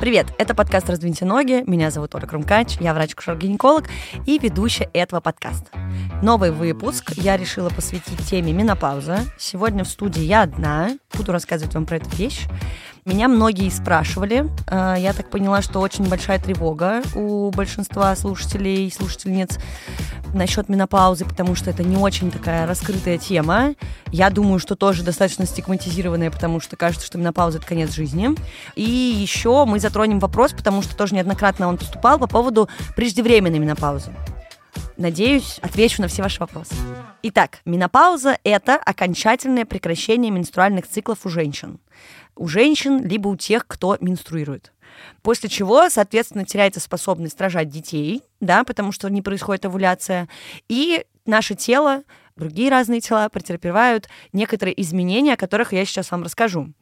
Привет, это подкаст «Раздвиньте ноги». Меня зовут Ольга Крумкач, я врач-кушер-гинеколог и ведущая этого подкаста. Новый выпуск я решила посвятить теме менопауза. Сегодня в студии я одна, буду рассказывать вам про эту вещь. Меня многие спрашивали. Э, я так поняла, что очень большая тревога у большинства слушателей и слушательниц насчет менопаузы, потому что это не очень такая раскрытая тема. Я думаю, что тоже достаточно стигматизированная, потому что кажется, что менопауза — это конец жизни. И еще мы затронем вопрос, потому что тоже неоднократно он поступал по поводу преждевременной менопаузы. Надеюсь, отвечу на все ваши вопросы. Итак, менопауза – это окончательное прекращение менструальных циклов у женщин у женщин, либо у тех, кто менструирует. После чего, соответственно, теряется способность рожать детей, да, потому что не происходит овуляция, и наше тело, другие разные тела претерпевают некоторые изменения, о которых я сейчас вам расскажу.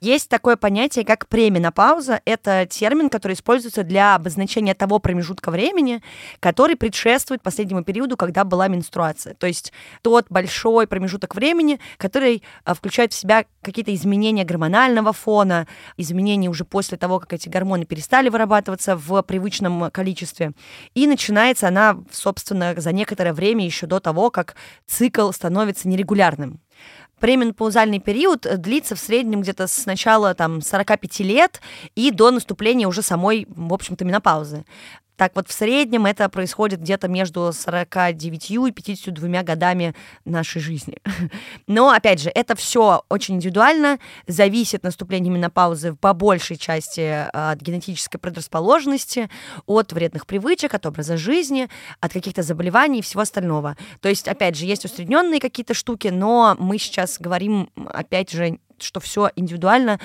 Есть такое понятие, как пременопауза. Это термин, который используется для обозначения того промежутка времени, который предшествует последнему периоду, когда была менструация. То есть тот большой промежуток времени, который а, включает в себя какие-то изменения гормонального фона, изменения уже после того, как эти гормоны перестали вырабатываться в привычном количестве. И начинается она, собственно, за некоторое время еще до того, как цикл становится нерегулярным. Пременопаузальный период длится в среднем где-то с начала там, 45 лет и до наступления уже самой, в общем-то, менопаузы. Так вот, в среднем это происходит где-то между 49 и 52 годами нашей жизни. Но, опять же, это все очень индивидуально, зависит наступление менопаузы по большей части а, от генетической предрасположенности, от вредных привычек, от образа жизни, от каких-то заболеваний и всего остального. То есть, опять же, есть усредненные какие-то штуки, но мы сейчас говорим, опять же, что все индивидуально.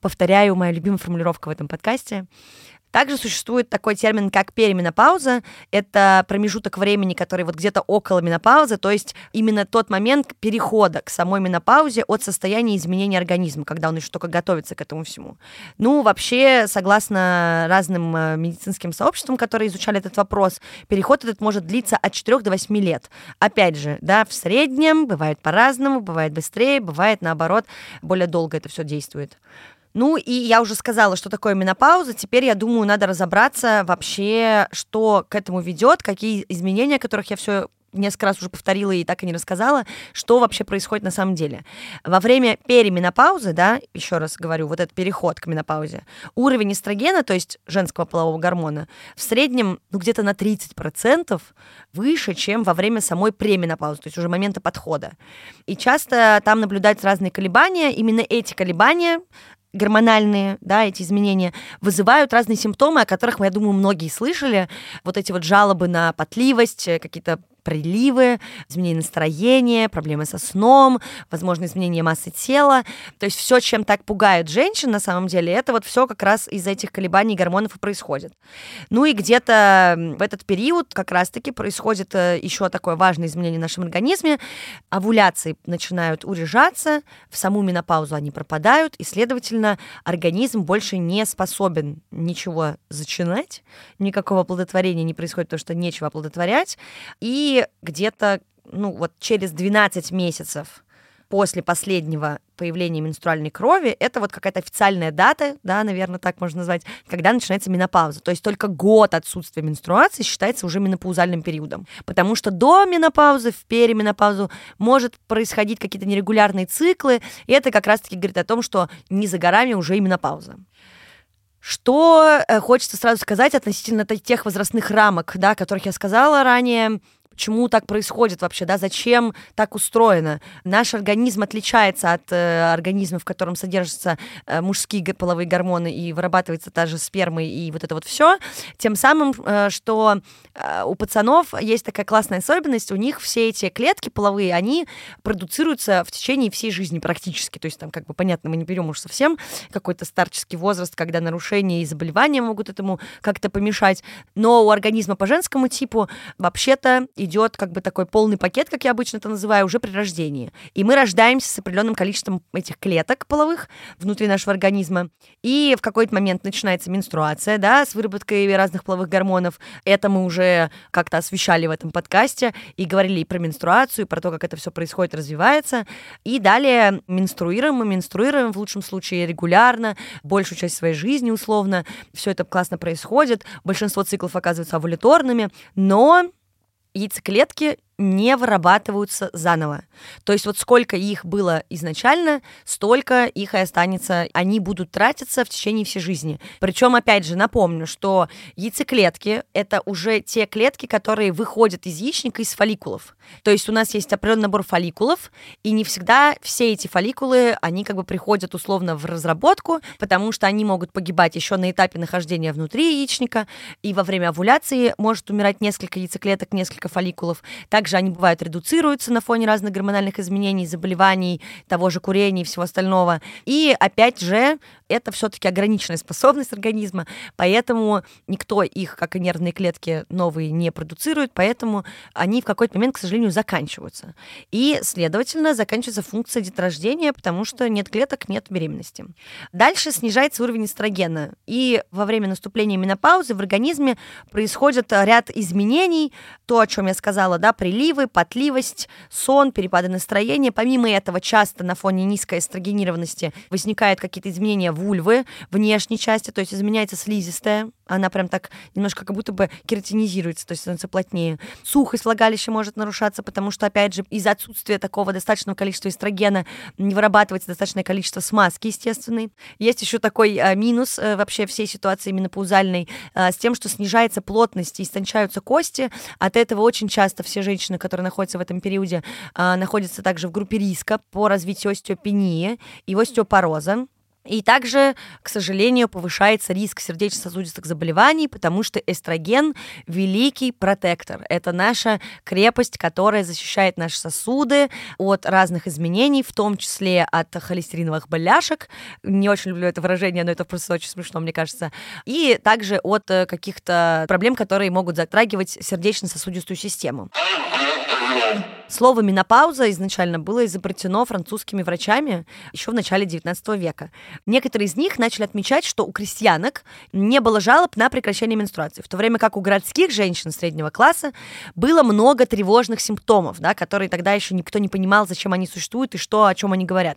Повторяю, моя любимая формулировка в этом подкасте. Также существует такой термин, как переменопауза. Это промежуток времени, который вот где-то около менопаузы, то есть именно тот момент перехода к самой менопаузе от состояния изменения организма, когда он еще только готовится к этому всему. Ну, вообще, согласно разным э, медицинским сообществам, которые изучали этот вопрос, переход этот может длиться от 4 до 8 лет. Опять же, да, в среднем бывает по-разному, бывает быстрее, бывает наоборот, более долго это все действует. Ну и я уже сказала, что такое менопауза. Теперь, я думаю, надо разобраться вообще, что к этому ведет, какие изменения, которых я все несколько раз уже повторила и так и не рассказала, что вообще происходит на самом деле. Во время переменопаузы, да, еще раз говорю, вот этот переход к менопаузе, уровень эстрогена, то есть женского полового гормона, в среднем ну, где-то на 30% выше, чем во время самой пременопаузы, то есть уже момента подхода. И часто там наблюдаются разные колебания. Именно эти колебания гормональные, да, эти изменения вызывают разные симптомы, о которых, я думаю, многие слышали. Вот эти вот жалобы на потливость, э, какие-то приливы, изменение настроения, проблемы со сном, возможно, изменение массы тела. То есть все, чем так пугают женщин, на самом деле, это вот все как раз из этих колебаний гормонов и происходит. Ну и где-то в этот период как раз-таки происходит э, еще такое важное изменение в нашем организме. Овуляции начинают урежаться, в саму менопаузу они пропадают, и, следовательно, организм больше не способен ничего зачинать, никакого оплодотворения не происходит, потому что нечего оплодотворять, и где-то, ну, вот через 12 месяцев после последнего появления менструальной крови, это вот какая-то официальная дата, да, наверное, так можно назвать, когда начинается менопауза. То есть только год отсутствия менструации считается уже менопаузальным периодом. Потому что до менопаузы, в переменопаузу может происходить какие-то нерегулярные циклы, и это как раз-таки говорит о том, что не за горами уже и менопауза. Что э, хочется сразу сказать относительно тех возрастных рамок, да, о которых я сказала ранее, почему так происходит вообще, да, зачем так устроено. Наш организм отличается от э, организма, в котором содержатся э, мужские половые гормоны и вырабатывается та же сперма и вот это вот все, тем самым, э, что э, у пацанов есть такая классная особенность, у них все эти клетки половые, они продуцируются в течение всей жизни практически, то есть там как бы понятно, мы не берем уж совсем какой-то старческий возраст, когда нарушения и заболевания могут этому как-то помешать, но у организма по женскому типу вообще-то идет как бы такой полный пакет, как я обычно это называю, уже при рождении. И мы рождаемся с определенным количеством этих клеток половых внутри нашего организма. И в какой-то момент начинается менструация, да, с выработкой разных половых гормонов. Это мы уже как-то освещали в этом подкасте и говорили и про менструацию, и про то, как это все происходит, развивается. И далее менструируем мы, менструируем в лучшем случае регулярно, большую часть своей жизни условно. Все это классно происходит. Большинство циклов оказываются овуляторными, но яйцеклетки не вырабатываются заново. То есть вот сколько их было изначально, столько их и останется. Они будут тратиться в течение всей жизни. Причем, опять же, напомню, что яйцеклетки — это уже те клетки, которые выходят из яичника из фолликулов. То есть у нас есть определенный набор фолликулов, и не всегда все эти фолликулы, они как бы приходят условно в разработку, потому что они могут погибать еще на этапе нахождения внутри яичника, и во время овуляции может умирать несколько яйцеклеток, несколько фолликулов. Также также они бывают редуцируются на фоне разных гормональных изменений, заболеваний, того же курения и всего остального. И опять же, это все-таки ограниченная способность организма, поэтому никто их, как и нервные клетки, новые не продуцирует, поэтому они в какой-то момент, к сожалению, заканчиваются. И, следовательно, заканчивается функция деторождения, потому что нет клеток, нет беременности. Дальше снижается уровень эстрогена, и во время наступления менопаузы в организме происходит ряд изменений, то, о чем я сказала, да, приливы, потливость, сон, перепады настроения. Помимо этого, часто на фоне низкой эстрогенированности возникают какие-то изменения вульвы, внешней части, то есть изменяется слизистая, она прям так немножко как будто бы кератинизируется, то есть становится плотнее. Сухость влагалища может нарушаться, потому что, опять же, из-за отсутствия такого достаточного количества эстрогена не вырабатывается достаточное количество смазки естественной. Есть еще такой а, минус а, вообще всей ситуации именно паузальной а, с тем, что снижается плотность и истончаются кости. От этого очень часто все женщины, которые находятся в этом периоде, а, находятся также в группе риска по развитию остеопении и остеопороза. И также, к сожалению, повышается риск сердечно-сосудистых заболеваний, потому что эстроген – великий протектор. Это наша крепость, которая защищает наши сосуды от разных изменений, в том числе от холестериновых боляшек. Не очень люблю это выражение, но это просто очень смешно, мне кажется. И также от э, каких-то проблем, которые могут затрагивать сердечно-сосудистую систему. Слово менопауза изначально было изобретено французскими врачами еще в начале 19 века. Некоторые из них начали отмечать, что у крестьянок не было жалоб на прекращение менструации, в то время как у городских женщин среднего класса было много тревожных симптомов, да, которые тогда еще никто не понимал, зачем они существуют и что, о чем они говорят.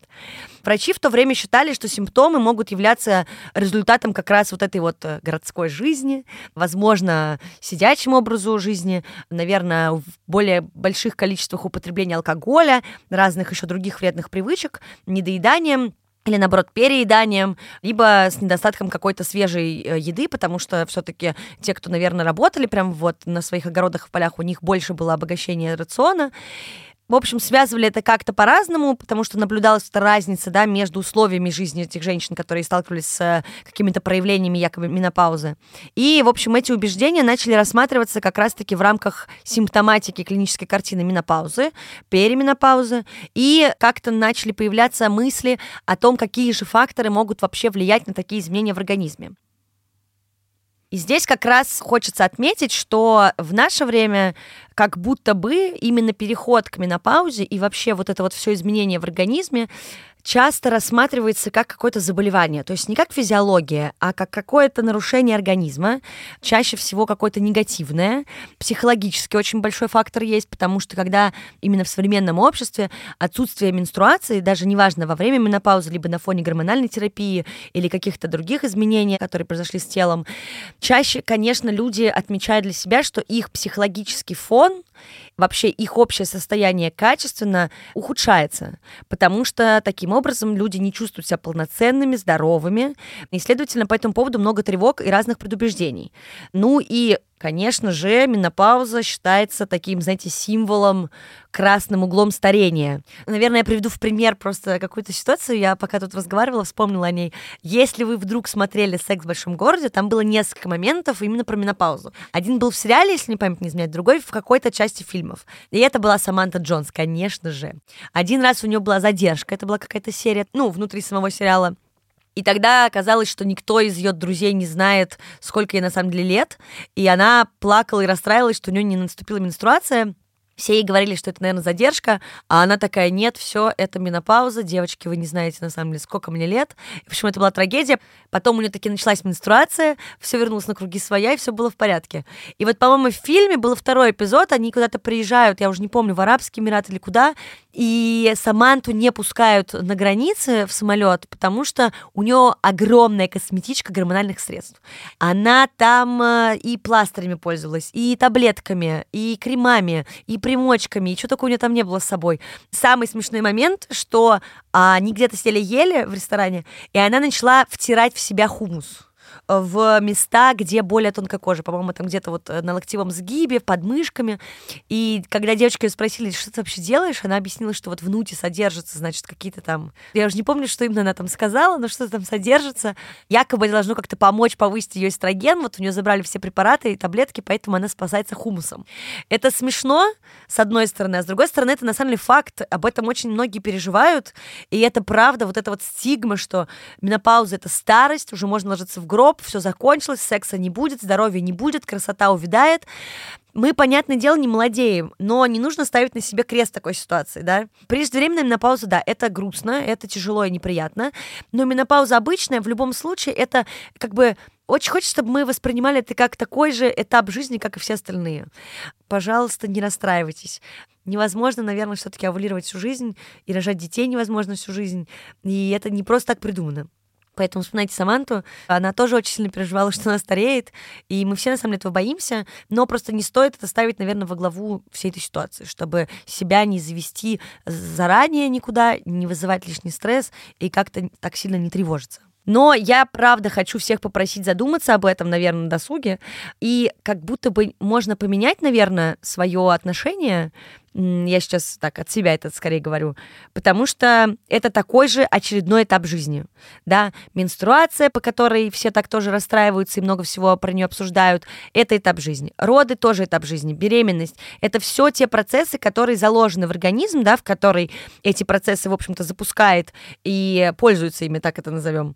Врачи в то время считали, что симптомы могут являться результатом как раз вот этой вот э, городской жизни, возможно, сидячим образу жизни, наверное, в более больших количествах употребления алкоголя, разных еще других вредных привычек, недоеданием или наоборот перееданием, либо с недостатком какой-то свежей э, еды, потому что все-таки те, кто, наверное, работали прям вот на своих огородах в полях, у них больше было обогащение рациона. В общем, связывали это как-то по-разному, потому что наблюдалась эта разница да, между условиями жизни этих женщин, которые сталкивались с э, какими-то проявлениями якобы менопаузы. И, в общем, эти убеждения начали рассматриваться как раз-таки в рамках симптоматики клинической картины менопаузы, переменопаузы, и как-то начали появляться мысли о том, какие же факторы могут вообще влиять на такие изменения в организме. И здесь как раз хочется отметить, что в наше время как будто бы именно переход к менопаузе и вообще вот это вот все изменение в организме часто рассматривается как какое-то заболевание, то есть не как физиология, а как какое-то нарушение организма, чаще всего какое-то негативное, психологически очень большой фактор есть, потому что когда именно в современном обществе отсутствие менструации, даже неважно во время менопаузы, либо на фоне гормональной терапии или каких-то других изменений, которые произошли с телом, чаще, конечно, люди отмечают для себя, что их психологический фон вообще их общее состояние качественно ухудшается, потому что таким образом люди не чувствуют себя полноценными, здоровыми, и, следовательно, по этому поводу много тревог и разных предубеждений. Ну и Конечно же, менопауза считается таким, знаете, символом, красным углом старения. Наверное, я приведу в пример просто какую-то ситуацию. Я пока тут разговаривала, вспомнила о ней. Если вы вдруг смотрели «Секс в большом городе», там было несколько моментов именно про менопаузу. Один был в сериале, если не память не изменяет, другой в какой-то части фильмов. И это была Саманта Джонс, конечно же. Один раз у нее была задержка, это была какая-то серия, ну, внутри самого сериала. И тогда оказалось, что никто из ее друзей не знает, сколько ей на самом деле лет. И она плакала и расстраивалась, что у нее не наступила менструация. Все ей говорили, что это, наверное, задержка, а она такая, нет, все, это менопауза, девочки, вы не знаете, на самом деле, сколько мне лет. В общем, это была трагедия. Потом у нее таки началась менструация, все вернулось на круги своя, и все было в порядке. И вот, по-моему, в фильме был второй эпизод, они куда-то приезжают, я уже не помню, в Арабский Эмират или куда, и Саманту не пускают на границе в самолет, потому что у нее огромная косметичка гормональных средств. Она там э, и пластырями пользовалась, и таблетками, и кремами, и примочками, и что только у нее там не было с собой. Самый смешной момент, что а, они где-то сели ели в ресторане, и она начала втирать в себя хумус в места, где более тонкая кожа, по-моему, там где-то вот э, на локтевом сгибе, под мышками. И когда девочки ее спросили, что ты вообще делаешь, она объяснила, что вот в нуте содержится, значит, какие-то там... Я уже не помню, что именно она там сказала, но что-то там содержится. Якобы должно как-то помочь повысить ее эстроген. Вот у нее забрали все препараты и таблетки, поэтому она спасается хумусом. Это смешно, с одной стороны, а с другой стороны, это на самом деле факт. Об этом очень многие переживают. И это правда, вот эта вот стигма, что менопауза — это старость, уже можно ложиться в гроб, все закончилось, секса не будет, здоровья не будет, красота увядает. Мы, понятное дело, не молодеем, но не нужно ставить на себе крест такой ситуации, да. Преждевременная менопауза, да, это грустно, это тяжело и неприятно, но менопауза обычная, в любом случае, это как бы очень хочется, чтобы мы воспринимали это как такой же этап жизни, как и все остальные. Пожалуйста, не расстраивайтесь. Невозможно, наверное, все-таки овулировать всю жизнь, и рожать детей невозможно всю жизнь. И это не просто так придумано. Поэтому вспоминайте Саманту. Она тоже очень сильно переживала, что она стареет. И мы все, на самом деле, этого боимся. Но просто не стоит это ставить, наверное, во главу всей этой ситуации, чтобы себя не завести заранее никуда, не вызывать лишний стресс и как-то так сильно не тревожиться. Но я, правда, хочу всех попросить задуматься об этом, наверное, на досуге. И как будто бы можно поменять, наверное, свое отношение я сейчас так от себя это скорее говорю, потому что это такой же очередной этап жизни, да, менструация, по которой все так тоже расстраиваются и много всего про нее обсуждают, это этап жизни, роды тоже этап жизни, беременность, это все те процессы, которые заложены в организм, да, в который эти процессы, в общем-то, запускает и пользуется ими, так это назовем.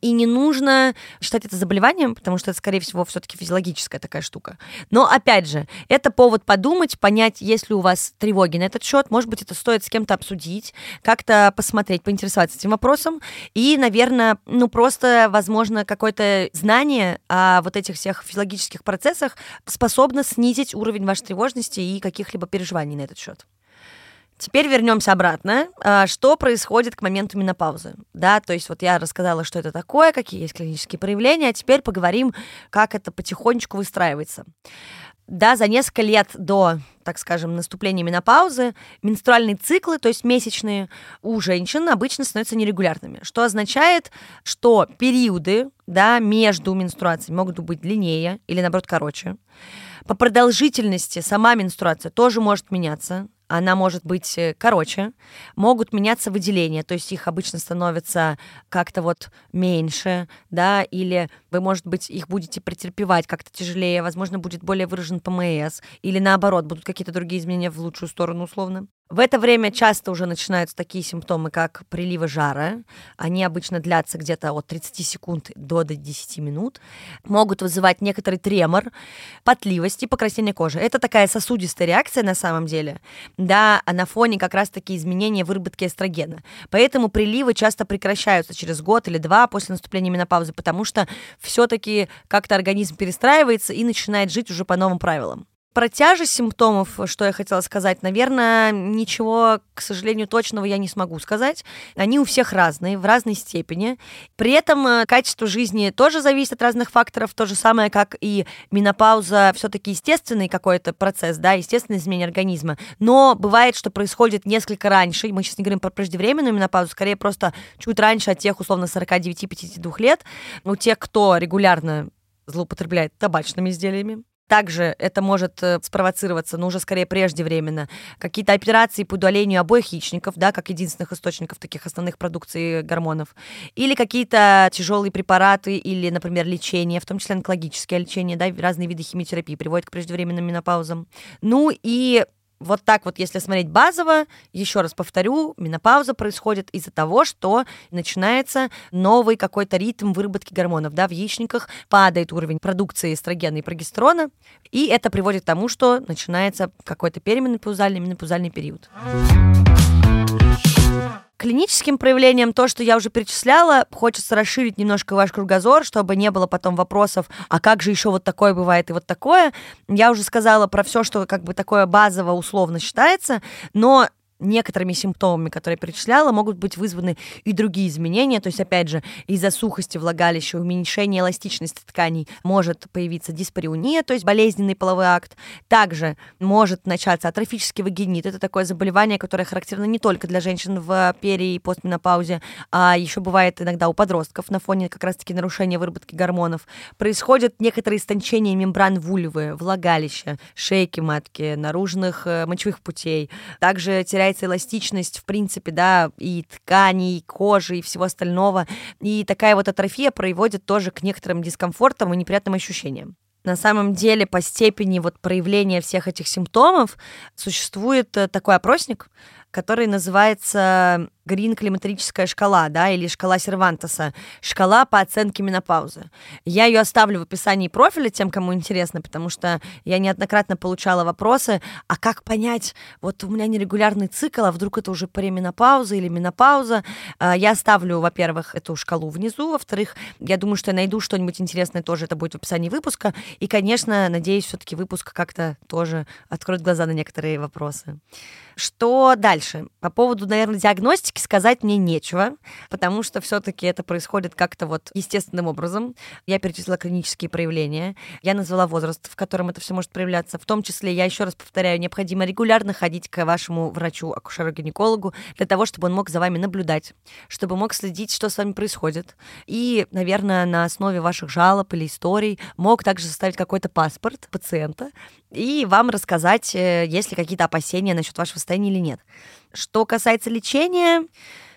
И не нужно считать это заболеванием, потому что это, скорее всего, все-таки физиологическая такая штука. Но, опять же, это повод подумать, понять, есть ли у вас тревоги на этот счет. Может быть, это стоит с кем-то обсудить, как-то посмотреть, поинтересоваться этим вопросом. И, наверное, ну просто, возможно, какое-то знание о вот этих всех физиологических процессах способно снизить уровень вашей тревожности и каких-либо переживаний на этот счет. Теперь вернемся обратно. А, что происходит к моменту менопаузы? Да, то есть вот я рассказала, что это такое, какие есть клинические проявления, а теперь поговорим, как это потихонечку выстраивается. Да, за несколько лет до, так скажем, наступления менопаузы менструальные циклы, то есть месячные, у женщин обычно становятся нерегулярными, что означает, что периоды да, между менструациями могут быть длиннее или, наоборот, короче. По продолжительности сама менструация тоже может меняться она может быть э, короче, могут меняться выделения, то есть их обычно становится как-то вот меньше, да, или вы, может быть, их будете претерпевать как-то тяжелее, возможно, будет более выражен ПМС, или наоборот, будут какие-то другие изменения в лучшую сторону условно. В это время часто уже начинаются такие симптомы, как приливы жара. Они обычно длятся где-то от 30 секунд до 10 минут. Могут вызывать некоторый тремор, потливость и покраснение кожи. Это такая сосудистая реакция на самом деле, да, а на фоне как раз-таки изменения выработки эстрогена. Поэтому приливы часто прекращаются через год или два после наступления менопаузы, потому что все-таки как-то организм перестраивается и начинает жить уже по новым правилам. Про тяжесть симптомов, что я хотела сказать, наверное, ничего, к сожалению, точного я не смогу сказать. Они у всех разные, в разной степени. При этом э, качество жизни тоже зависит от разных факторов, то же самое, как и менопауза, все-таки естественный какой-то процесс, да, естественное изменение организма. Но бывает, что происходит несколько раньше, мы сейчас не говорим про преждевременную менопаузу, скорее просто чуть раньше от тех, условно, 49-52 лет, у тех, кто регулярно злоупотребляет табачными изделиями, также это может э, спровоцироваться, но уже скорее преждевременно. Какие-то операции по удалению обоих яичников, да, как единственных источников таких основных продукций гормонов. Или какие-то тяжелые препараты, или, например, лечение, в том числе онкологическое лечение, да, разные виды химиотерапии приводят к преждевременным менопаузам. Ну и вот так вот, если смотреть базово, еще раз повторю, менопауза происходит из-за того, что начинается новый какой-то ритм выработки гормонов, да, в яичниках падает уровень продукции эстрогена и прогестерона, и это приводит к тому, что начинается какой-то переменопаузальный, менопаузальный период. Клиническим проявлением то, что я уже перечисляла, хочется расширить немножко ваш кругозор, чтобы не было потом вопросов, а как же еще вот такое бывает и вот такое. Я уже сказала про все, что как бы такое базово условно считается, но некоторыми симптомами, которые я перечисляла, могут быть вызваны и другие изменения. То есть, опять же, из-за сухости влагалища, уменьшения эластичности тканей может появиться диспариуния, то есть болезненный половой акт. Также может начаться атрофический вагинит. Это такое заболевание, которое характерно не только для женщин в пери и постменопаузе, а еще бывает иногда у подростков на фоне как раз-таки нарушения выработки гормонов. Происходит некоторые истончения мембран вульвы, влагалища, шейки матки, наружных э, мочевых путей. Также теряется теряется эластичность, в принципе, да, и тканей, и кожи, и всего остального. И такая вот атрофия приводит тоже к некоторым дискомфортам и неприятным ощущениям. На самом деле, по степени вот проявления всех этих симптомов существует э, такой опросник, который называется Грин климаторическая шкала, да, или шкала Сервантеса, шкала по оценке менопаузы. Я ее оставлю в описании профиля тем, кому интересно, потому что я неоднократно получала вопросы, а как понять, вот у меня нерегулярный цикл, а вдруг это уже пременопауза или менопауза. А, я оставлю, во-первых, эту шкалу внизу, во-вторых, я думаю, что я найду что-нибудь интересное тоже, это будет в описании выпуска, и, конечно, надеюсь, все-таки выпуск как-то тоже откроет глаза на некоторые вопросы. Что дальше? По поводу, наверное, диагностики сказать мне нечего, потому что все-таки это происходит как-то вот естественным образом. Я перечислила клинические проявления, я назвала возраст, в котором это все может проявляться. В том числе, я еще раз повторяю, необходимо регулярно ходить к вашему врачу, акушеру-гинекологу, для того, чтобы он мог за вами наблюдать, чтобы мог следить, что с вами происходит. И, наверное, на основе ваших жалоб или историй мог также составить какой-то паспорт пациента, и вам рассказать, э, есть ли какие-то опасения насчет вашего состояния или нет. Что касается лечения,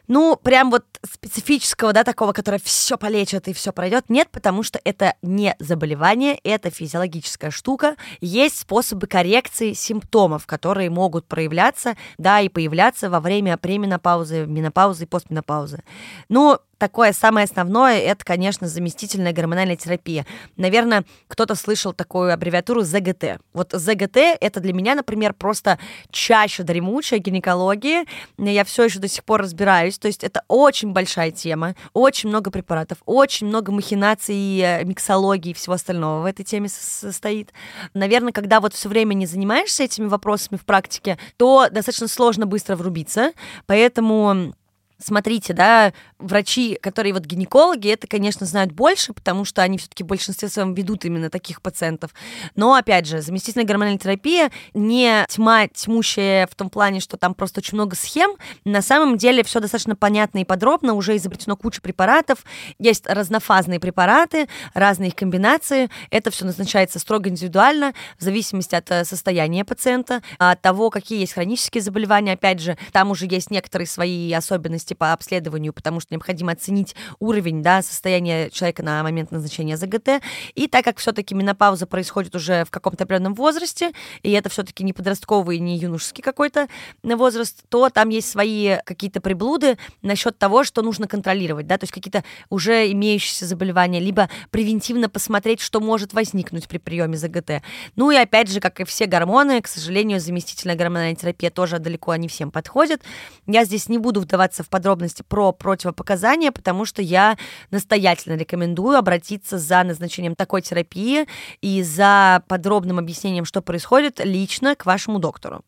ну, прям вот специфического, да, такого, которое все полечит и все пройдет, нет, потому что это не заболевание, это физиологическая штука. Есть способы коррекции симптомов, которые могут проявляться, да, и появляться во время пременопаузы, менопаузы и постменопаузы. Ну, такое самое основное, это, конечно, заместительная гормональная терапия. Наверное, кто-то слышал такую аббревиатуру ЗГТ. Вот ЗГТ — это для меня, например, просто чаще дремучая гинекология. Я все еще до сих пор разбираюсь. То есть это очень большая тема, очень много препаратов, очень много махинаций, э, миксологии и всего остального в этой теме состоит. Наверное, когда вот все время не занимаешься этими вопросами в практике, то достаточно сложно быстро врубиться. Поэтому смотрите, да, врачи, которые вот гинекологи, это, конечно, знают больше, потому что они все-таки в большинстве своем ведут именно таких пациентов. Но, опять же, заместительная гормональная терапия не тьма тьмущая в том плане, что там просто очень много схем. На самом деле все достаточно понятно и подробно, уже изобретено куча препаратов, есть разнофазные препараты, разные их комбинации. Это все назначается строго индивидуально, в зависимости от э, состояния пациента, от того, какие есть хронические заболевания. Опять же, там уже есть некоторые свои особенности по обследованию, потому что необходимо оценить уровень да, состояния человека на момент назначения ЗГТ. И так как все-таки менопауза происходит уже в каком-то определенном возрасте, и это все-таки не подростковый, не юношеский какой-то возраст, то там есть свои какие-то приблуды насчет того, что нужно контролировать, да, то есть какие-то уже имеющиеся заболевания, либо превентивно посмотреть, что может возникнуть при приеме ЗГТ. Ну и опять же, как и все гормоны, к сожалению, заместительная гормональная терапия тоже далеко не всем подходит. Я здесь не буду вдаваться в подробности про противопоказания показания, потому что я настоятельно рекомендую обратиться за назначением такой терапии и за подробным объяснением, что происходит, лично к вашему доктору.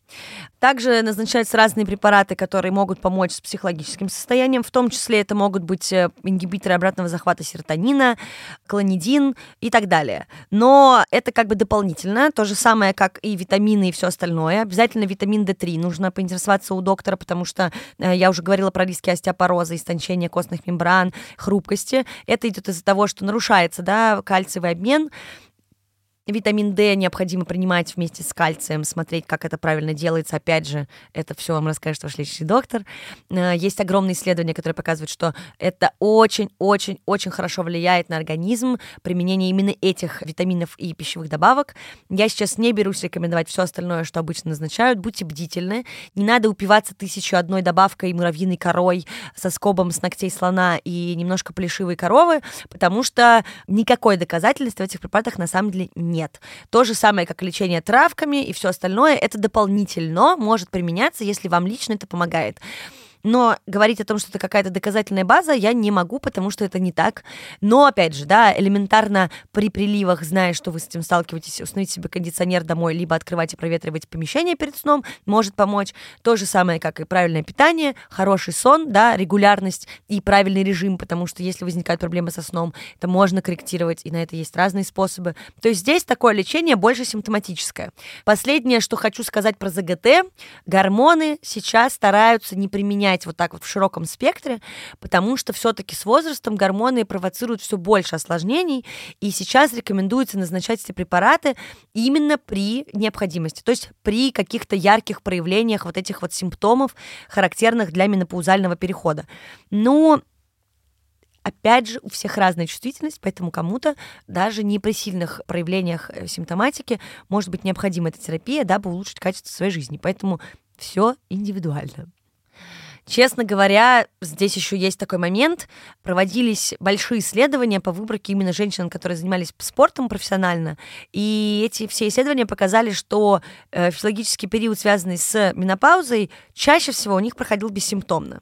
Также назначаются разные препараты, которые могут помочь с психологическим состоянием, в том числе это могут быть э, ингибиторы обратного захвата серотонина, клонидин и так далее. Но это как бы дополнительно, то же самое, как и витамины и все остальное. Обязательно витамин D3 нужно поинтересоваться у доктора, потому что э, я уже говорила про риски остеопороза, истончения костных мембран, хрупкости. Это идет из-за того, что нарушается да, кальциевый обмен, Витамин D необходимо принимать вместе с кальцием, смотреть, как это правильно делается. Опять же, это все вам расскажет ваш лечащий доктор. Э, есть огромные исследования, которые показывают, что это очень-очень-очень хорошо влияет на организм, применение именно этих витаминов и пищевых добавок. Я сейчас не берусь рекомендовать все остальное, что обычно назначают. Будьте бдительны. Не надо упиваться тысячу одной добавкой муравьиной корой со скобом с ногтей слона и немножко плешивой коровы, потому что никакой доказательства в этих препаратах на самом деле нет нет. То же самое, как лечение травками и все остальное, это дополнительно может применяться, если вам лично это помогает. Но говорить о том, что это какая-то доказательная база, я не могу, потому что это не так. Но, опять же, да, элементарно при приливах, зная, что вы с этим сталкиваетесь, установить себе кондиционер домой, либо открывать и проветривать помещение перед сном, может помочь. То же самое, как и правильное питание, хороший сон, да, регулярность и правильный режим, потому что если возникают проблемы со сном, это можно корректировать, и на это есть разные способы. То есть здесь такое лечение больше симптоматическое. Последнее, что хочу сказать про ЗГТ, гормоны сейчас стараются не применять менять вот так вот в широком спектре, потому что все-таки с возрастом гормоны провоцируют все больше осложнений, и сейчас рекомендуется назначать эти препараты именно при необходимости, то есть при каких-то ярких проявлениях вот этих вот симптомов, характерных для менопаузального перехода. Но Опять же, у всех разная чувствительность, поэтому кому-то даже не при сильных проявлениях э, симптоматики может быть необходима эта терапия, дабы улучшить качество своей жизни. Поэтому все индивидуально. Честно говоря, здесь еще есть такой момент. Проводились большие исследования по выборке именно женщин, которые занимались спортом профессионально. И эти все исследования показали, что э, физиологический период, связанный с менопаузой, чаще всего у них проходил бессимптомно.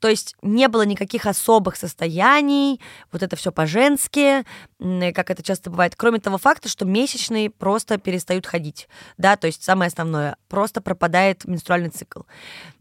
То есть не было никаких особых состояний, вот это все по-женски, как это часто бывает, кроме того факта, что месячные просто перестают ходить, да, то есть самое основное, просто пропадает менструальный цикл.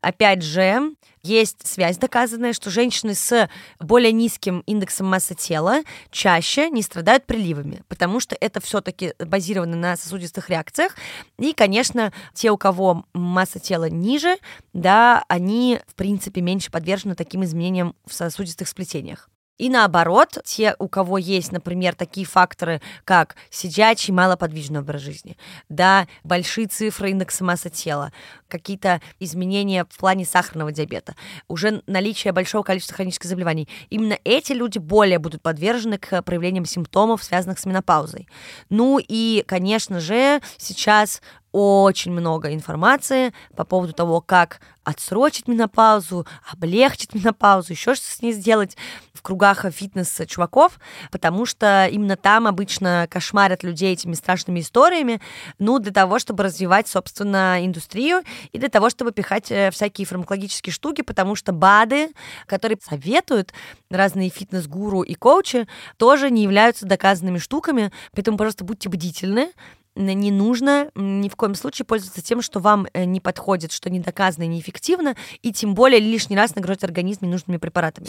Опять же, есть связь доказанная, что женщины с более низким индексом массы тела чаще не страдают приливами, потому что это все-таки базировано на сосудистых реакциях. И, конечно, те, у кого масса тела ниже, да, они, в принципе, меньше подвержены таким изменениям в сосудистых сплетениях. И наоборот, те, у кого есть, например, такие факторы, как сидячий, малоподвижный образ жизни, да, большие цифры индекса массы тела, какие-то изменения в плане сахарного диабета, уже наличие большого количества хронических заболеваний, именно эти люди более будут подвержены к проявлениям симптомов, связанных с менопаузой. Ну и, конечно же, сейчас очень много информации по поводу того, как отсрочить менопаузу, облегчить менопаузу, еще что с ней сделать в кругах фитнес-чуваков, потому что именно там обычно кошмарят людей этими страшными историями, ну, для того, чтобы развивать, собственно, индустрию и для того, чтобы пихать э, всякие фармакологические штуки, потому что БАДы, которые советуют разные фитнес-гуру и коучи, тоже не являются доказанными штуками, поэтому, пожалуйста, будьте бдительны, не нужно ни в коем случае пользоваться тем, что вам э, не подходит, что не доказано и неэффективно, и тем более лишний раз нагрузить организм ненужными препаратами.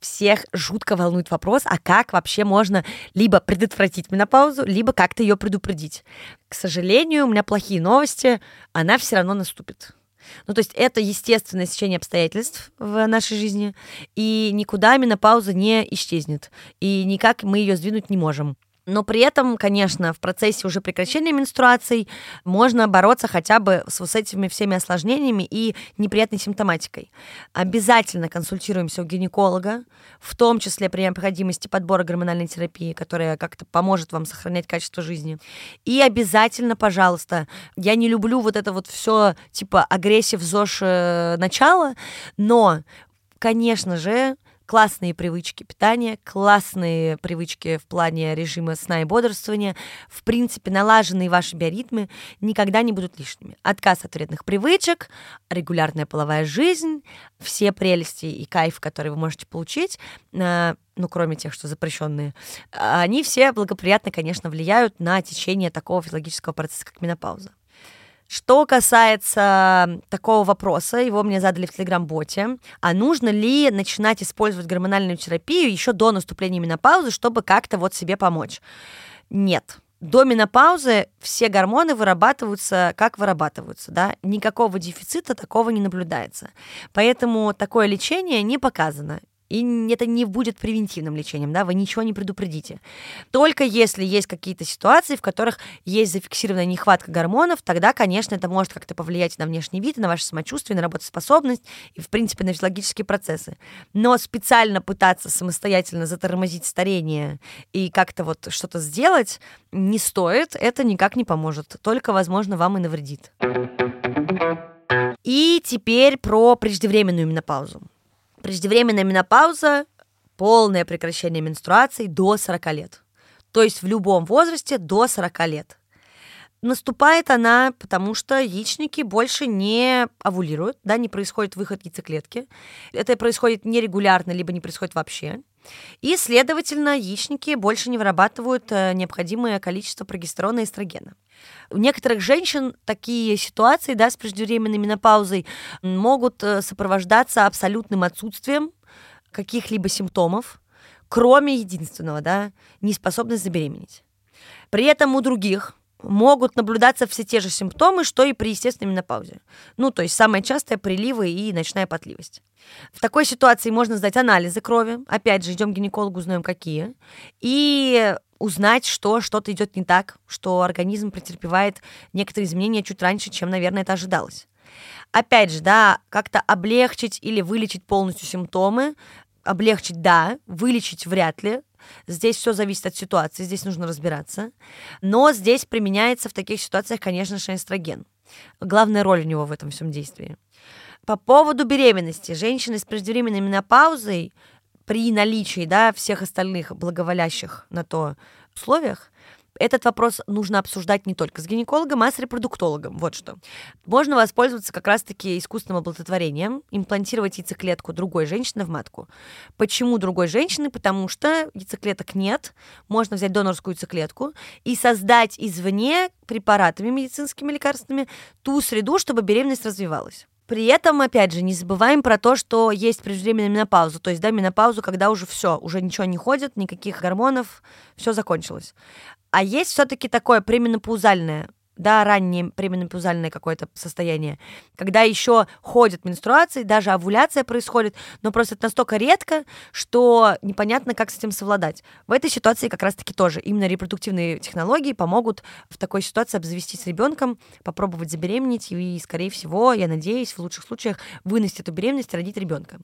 Всех жутко волнует вопрос, а как вообще можно либо предотвратить менопаузу, либо как-то ее предупредить. К сожалению, у меня плохие новости, она все равно наступит. Ну, то есть это естественное сечение обстоятельств в нашей жизни, и никуда менопауза не исчезнет, и никак мы ее сдвинуть не можем. Но при этом, конечно, в процессе уже прекращения менструаций можно бороться хотя бы с, с этими всеми осложнениями и неприятной симптоматикой. Обязательно консультируемся у гинеколога, в том числе при необходимости подбора гормональной терапии, которая как-то поможет вам сохранять качество жизни. И обязательно, пожалуйста, я не люблю вот это вот все типа агрессив ЗОЖ э, начала, но, конечно же, классные привычки питания, классные привычки в плане режима сна и бодрствования, в принципе, налаженные ваши биоритмы никогда не будут лишними. Отказ от вредных привычек, регулярная половая жизнь, все прелести и кайф, которые вы можете получить, э, ну, кроме тех, что запрещенные, они все благоприятно, конечно, влияют на течение такого физиологического процесса, как менопауза. Что касается такого вопроса, его мне задали в Телеграм-боте, а нужно ли начинать использовать гормональную терапию еще до наступления менопаузы, чтобы как-то вот себе помочь? Нет. До менопаузы все гормоны вырабатываются, как вырабатываются, да, никакого дефицита такого не наблюдается. Поэтому такое лечение не показано И это не будет превентивным лечением, да, вы ничего не предупредите. Только если есть какие-то ситуации, в которых есть зафиксированная нехватка гормонов, тогда, конечно, это может как-то повлиять на внешний вид, на ваше самочувствие, на работоспособность и, в принципе, на физиологические процессы. Но специально пытаться самостоятельно затормозить старение и как-то вот что-то сделать не стоит, это никак не поможет. Только, возможно, вам и навредит. И теперь про преждевременную менопаузу. Преждевременная менопауза – полное прекращение менструаций до 40 лет. То есть в любом возрасте до 40 лет. Наступает она, потому что яичники больше не овулируют, да, не происходит выход яйцеклетки. Это происходит нерегулярно, либо не происходит вообще. И, следовательно, яичники больше не вырабатывают э, необходимое количество прогестерона и эстрогена. У некоторых женщин такие ситуации да, с преждевременной менопаузой могут э, сопровождаться абсолютным отсутствием каких-либо симптомов, кроме единственного, да, неспособность забеременеть. При этом у других могут наблюдаться все те же симптомы, что и при естественной менопаузе. Ну, то есть самое частое приливы и ночная потливость. В такой ситуации можно сдать анализы крови. Опять же, идем к гинекологу, узнаем какие. И узнать, что что-то идет не так, что организм претерпевает некоторые изменения чуть раньше, чем, наверное, это ожидалось. Опять же, да, как-то облегчить или вылечить полностью симптомы. Облегчить, да, вылечить вряд ли. Здесь все зависит от ситуации, здесь нужно разбираться. Но здесь применяется в таких ситуациях, конечно же, эстроген. Главная роль у него в этом всем действии. По поводу беременности. Женщины с преждевременной менопаузой при наличии да, всех остальных благоволящих на то условиях, этот вопрос нужно обсуждать не только с гинекологом, а с репродуктологом. Вот что. Можно воспользоваться как раз-таки искусственным оплодотворением, имплантировать яйцеклетку другой женщины в матку. Почему другой женщины? Потому что яйцеклеток нет. Можно взять донорскую яйцеклетку и создать извне препаратами медицинскими лекарственными ту среду, чтобы беременность развивалась. При этом, опять же, не забываем про то, что есть преждевременная менопауза, то есть, да, менопаузу, когда уже все, уже ничего не ходит, никаких гормонов, все закончилось. А есть все-таки такое пременопаузальное да, раннее пременопаузальное какое-то состояние, когда еще ходят менструации, даже овуляция происходит, но просто это настолько редко, что непонятно, как с этим совладать. В этой ситуации как раз-таки тоже именно репродуктивные технологии помогут в такой ситуации обзавестись ребенком, попробовать забеременеть и, скорее всего, я надеюсь, в лучших случаях вынести эту беременность и родить ребенка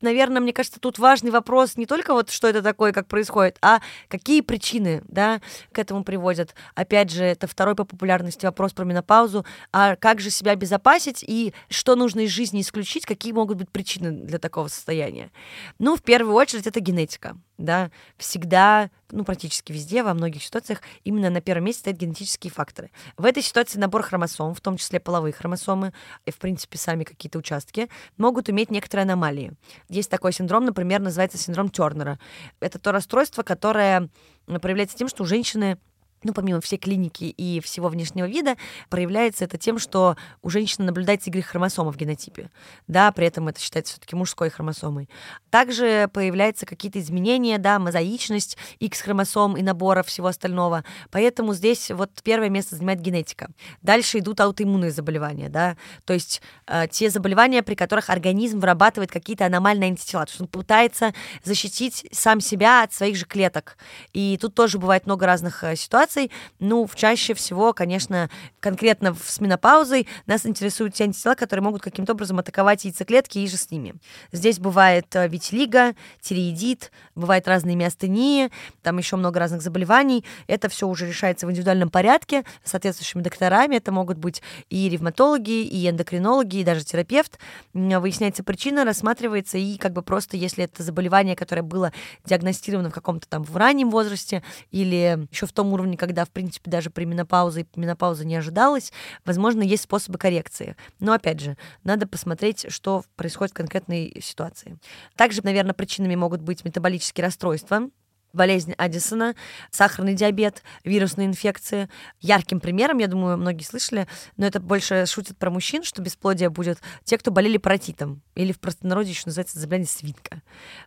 наверное, мне кажется, тут важный вопрос не только вот, что это такое, как происходит, а какие причины, да, к этому приводят. Опять же, это второй по популярности вопрос про менопаузу. А как же себя обезопасить и что нужно из жизни исключить, какие могут быть причины для такого состояния? Ну, в первую очередь, это генетика да, всегда, ну, практически везде, во многих ситуациях, именно на первом месте стоят генетические факторы. В этой ситуации набор хромосом, в том числе половые хромосомы, и, в принципе, сами какие-то участки, могут иметь некоторые аномалии. Есть такой синдром, например, называется синдром Тернера. Это то расстройство, которое проявляется тем, что у женщины ну, помимо всей клиники и всего внешнего вида, проявляется это тем, что у женщины наблюдается игры хромосомов в генотипе. Да, при этом это считается все-таки мужской хромосомой. Также появляются какие-то изменения, да, мозаичность X-хромосом и набора всего остального. Поэтому здесь вот первое место занимает генетика. Дальше идут аутоиммунные заболевания, да, то есть э, те заболевания, при которых организм вырабатывает какие-то аномальные антитела, то есть он пытается защитить сам себя от своих же клеток. И тут тоже бывает много разных э, ситуаций, ситуаций. Ну, чаще всего, конечно, конкретно с менопаузой нас интересуют те антитела, которые могут каким-то образом атаковать яйцеклетки и же с ними. Здесь бывает э, витилиго, тиреидит, бывает разные миостении, там еще много разных заболеваний. Это все уже решается в индивидуальном порядке соответствующими докторами. Это могут быть и ревматологи, и эндокринологи, и даже терапевт. Выясняется причина, рассматривается, и как бы просто, если это заболевание, которое было диагностировано в каком-то там в раннем возрасте или еще в том уровне, когда, в принципе, даже при менопаузе менопауза не ожидалась, возможно, есть способы коррекции. Но, опять же, надо посмотреть, что происходит в конкретной ситуации. Также, наверное, причинами могут быть метаболические расстройства, болезнь Аддисона, сахарный диабет, вирусные инфекции. Ярким примером, я думаю, многие слышали, но это больше шутят про мужчин, что бесплодие будет те, кто болели паротитом, или в простонародье еще называется заболевание свинка.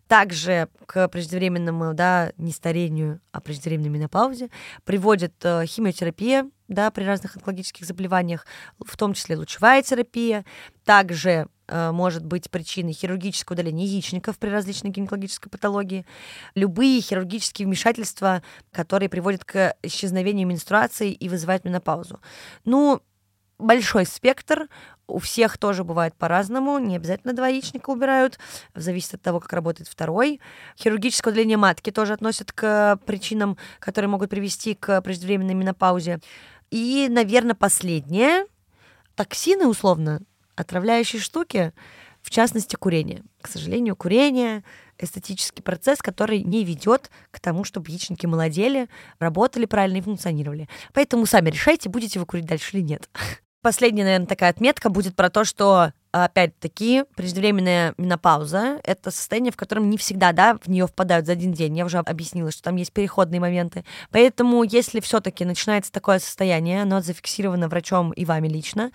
Также к преждевременному, да, не старению, а преждевременной менопаузе приводит э, химиотерапия, да, при разных онкологических заболеваниях, в том числе лучевая терапия, также может быть причиной хирургического удаления яичников при различной гинекологической патологии, любые хирургические вмешательства, которые приводят к исчезновению менструации и вызывают менопаузу. Ну, большой спектр, у всех тоже бывает по-разному, не обязательно два яичника убирают, зависит от того, как работает второй. Хирургическое удаление матки тоже относят к причинам, которые могут привести к преждевременной менопаузе. И, наверное, последнее, токсины, условно, отравляющие штуки, в частности, курение. К сожалению, курение эстетический процесс, который не ведет к тому, чтобы яичники молодели, работали правильно и функционировали. Поэтому сами решайте, будете вы курить дальше или нет. Последняя, наверное, такая отметка будет про то, что опять-таки, преждевременная менопауза — это состояние, в котором не всегда, да, в нее впадают за один день. Я уже объяснила, что там есть переходные моменты. Поэтому, если все-таки начинается такое состояние, оно зафиксировано врачом и вами лично,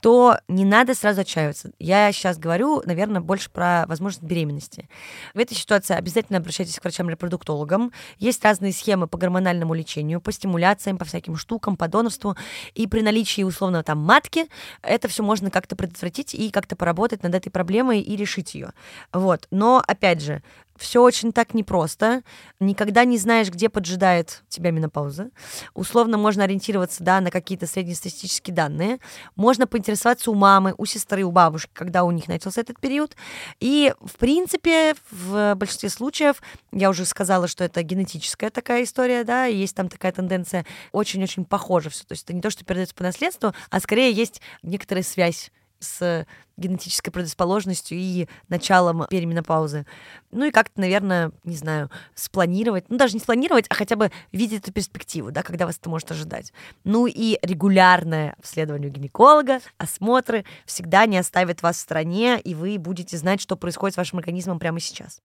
то не надо сразу отчаиваться. Я сейчас говорю, наверное, больше про возможность беременности. В этой ситуации обязательно обращайтесь к врачам-репродуктологам. Есть разные схемы по гормональному лечению, по стимуляциям, по всяким штукам, по донорству. И при наличии, условно, там, матки, это все можно как-то предотвратить и как-то поработать над этой проблемой и решить ее. Вот. Но, опять же, все очень так непросто. Никогда не знаешь, где поджидает тебя менопауза. Условно можно ориентироваться да, на какие-то среднестатистические данные. Можно поинтересоваться у мамы, у сестры, у бабушки, когда у них начался этот период. И, в принципе, в большинстве случаев, я уже сказала, что это генетическая такая история, да, есть там такая тенденция очень-очень похоже все. То есть это не то, что передается по наследству, а скорее есть некоторая связь с генетической предрасположенностью и началом переменопаузы. Ну и как-то, наверное, не знаю, спланировать, ну даже не спланировать, а хотя бы видеть эту перспективу, да, когда вас это может ожидать. Ну и регулярное обследование гинеколога, осмотры всегда не оставят вас в стране, и вы будете знать, что происходит с вашим организмом прямо сейчас.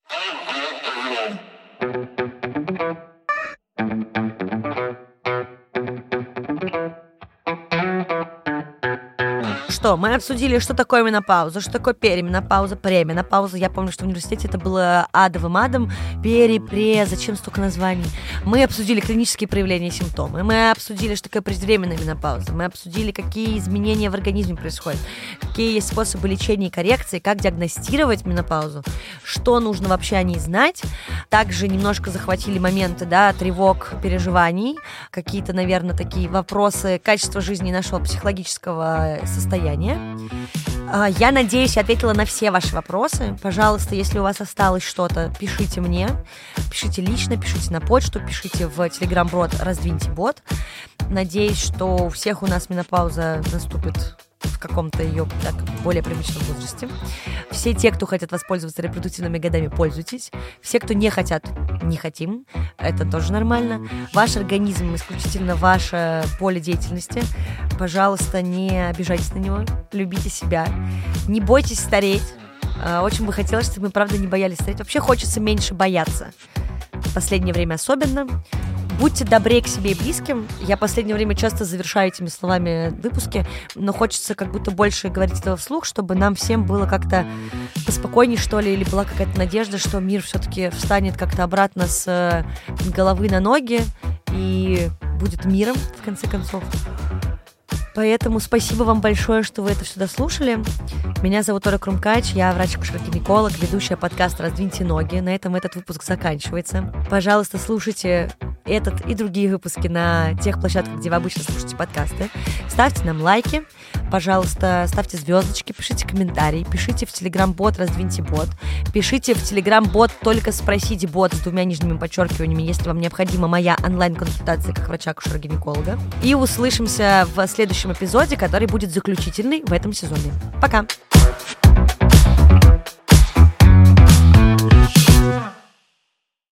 Что, мы обсудили, что такое менопауза, что такое переменопауза, пременопауза. Я помню, что в университете это было адовым адом. Пере, пре, зачем столько названий? Мы обсудили клинические проявления и симптомы. Мы обсудили, что такое преждевременная менопауза. Мы обсудили, какие изменения в организме происходят. Какие есть способы лечения и коррекции, как диагностировать менопаузу, что нужно вообще о ней знать. Также немножко захватили моменты, да, тревог, переживаний, какие-то, наверное, такие вопросы качества жизни нашего психологического состояния состояние. А, я надеюсь, ответила на все ваши вопросы. Пожалуйста, если у вас осталось что-то, пишите мне. Пишите лично, пишите на почту, пишите в телеграм-бот «Раздвиньте бот». Надеюсь, что у всех у нас менопауза наступит в каком-то ее так, более привычном возрасте. Все те, кто хотят воспользоваться репродуктивными годами, пользуйтесь. Все, кто не хотят, не хотим. Это тоже нормально. Ваш организм исключительно ваше поле деятельности. Пожалуйста, не обижайтесь на него. Любите себя. Не бойтесь стареть. А, очень бы хотелось, чтобы мы, правда, не боялись стареть. Вообще хочется меньше бояться. В последнее время особенно. Будьте добрее к себе и близким. Я в последнее время часто завершаю этими словами выпуски, но хочется как будто больше говорить этого вслух, чтобы нам всем было как-то поспокойнее, что ли, или была какая-то надежда, что мир все-таки встанет как-то обратно с э, головы на ноги и будет миром, в конце концов. Поэтому спасибо вам большое, что вы это сюда слушали. Меня зовут Ора Крумкач, я врач-акушер-гинеколог, ведущая подкаста «Раздвиньте ноги». На этом этот выпуск заканчивается. Пожалуйста, слушайте этот и другие выпуски на тех площадках, где вы обычно слушаете подкасты. Ставьте нам лайки, пожалуйста, ставьте звездочки, пишите комментарии, пишите в телеграм-бот «Раздвиньте бот», пишите в телеграм-бот «Только спросите бот» с двумя нижними подчеркиваниями, если вам необходима моя онлайн-консультация как врача-акушера-гинеколога. И услышимся в следующем эпизоде, который будет заключительный в этом сезоне. Пока!